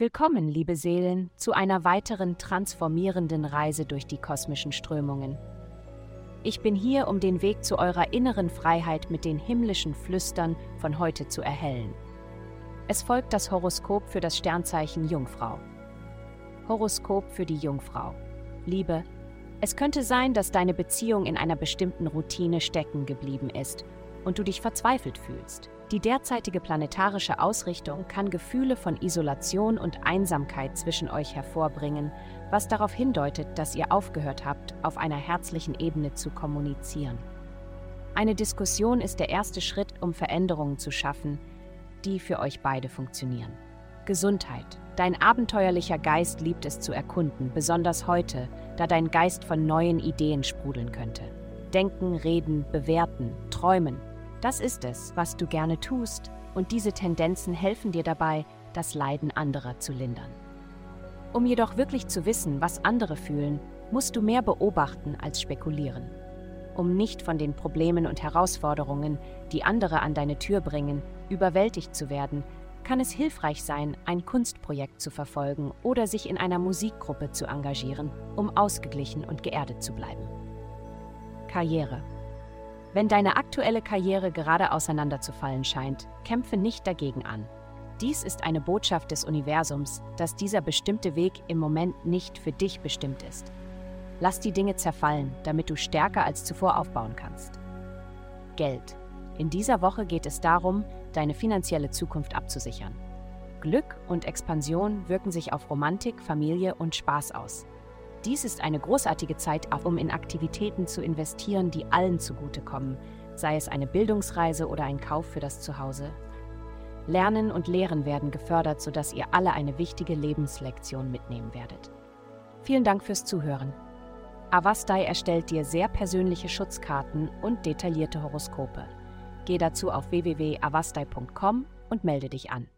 Willkommen, liebe Seelen, zu einer weiteren transformierenden Reise durch die kosmischen Strömungen. Ich bin hier, um den Weg zu eurer inneren Freiheit mit den himmlischen Flüstern von heute zu erhellen. Es folgt das Horoskop für das Sternzeichen Jungfrau. Horoskop für die Jungfrau. Liebe, es könnte sein, dass deine Beziehung in einer bestimmten Routine stecken geblieben ist und du dich verzweifelt fühlst. Die derzeitige planetarische Ausrichtung kann Gefühle von Isolation und Einsamkeit zwischen euch hervorbringen, was darauf hindeutet, dass ihr aufgehört habt, auf einer herzlichen Ebene zu kommunizieren. Eine Diskussion ist der erste Schritt, um Veränderungen zu schaffen, die für euch beide funktionieren. Gesundheit. Dein abenteuerlicher Geist liebt es zu erkunden, besonders heute, da dein Geist von neuen Ideen sprudeln könnte. Denken, reden, bewerten, träumen. Das ist es, was du gerne tust, und diese Tendenzen helfen dir dabei, das Leiden anderer zu lindern. Um jedoch wirklich zu wissen, was andere fühlen, musst du mehr beobachten als spekulieren. Um nicht von den Problemen und Herausforderungen, die andere an deine Tür bringen, überwältigt zu werden, kann es hilfreich sein, ein Kunstprojekt zu verfolgen oder sich in einer Musikgruppe zu engagieren, um ausgeglichen und geerdet zu bleiben. Karriere. Wenn deine aktuelle Karriere gerade auseinanderzufallen scheint, kämpfe nicht dagegen an. Dies ist eine Botschaft des Universums, dass dieser bestimmte Weg im Moment nicht für dich bestimmt ist. Lass die Dinge zerfallen, damit du stärker als zuvor aufbauen kannst. Geld. In dieser Woche geht es darum, deine finanzielle Zukunft abzusichern. Glück und Expansion wirken sich auf Romantik, Familie und Spaß aus. Dies ist eine großartige Zeit, um in Aktivitäten zu investieren, die allen zugutekommen, sei es eine Bildungsreise oder ein Kauf für das Zuhause. Lernen und Lehren werden gefördert, sodass ihr alle eine wichtige Lebenslektion mitnehmen werdet. Vielen Dank fürs Zuhören. Avastai erstellt dir sehr persönliche Schutzkarten und detaillierte Horoskope. Geh dazu auf www.avastai.com und melde dich an.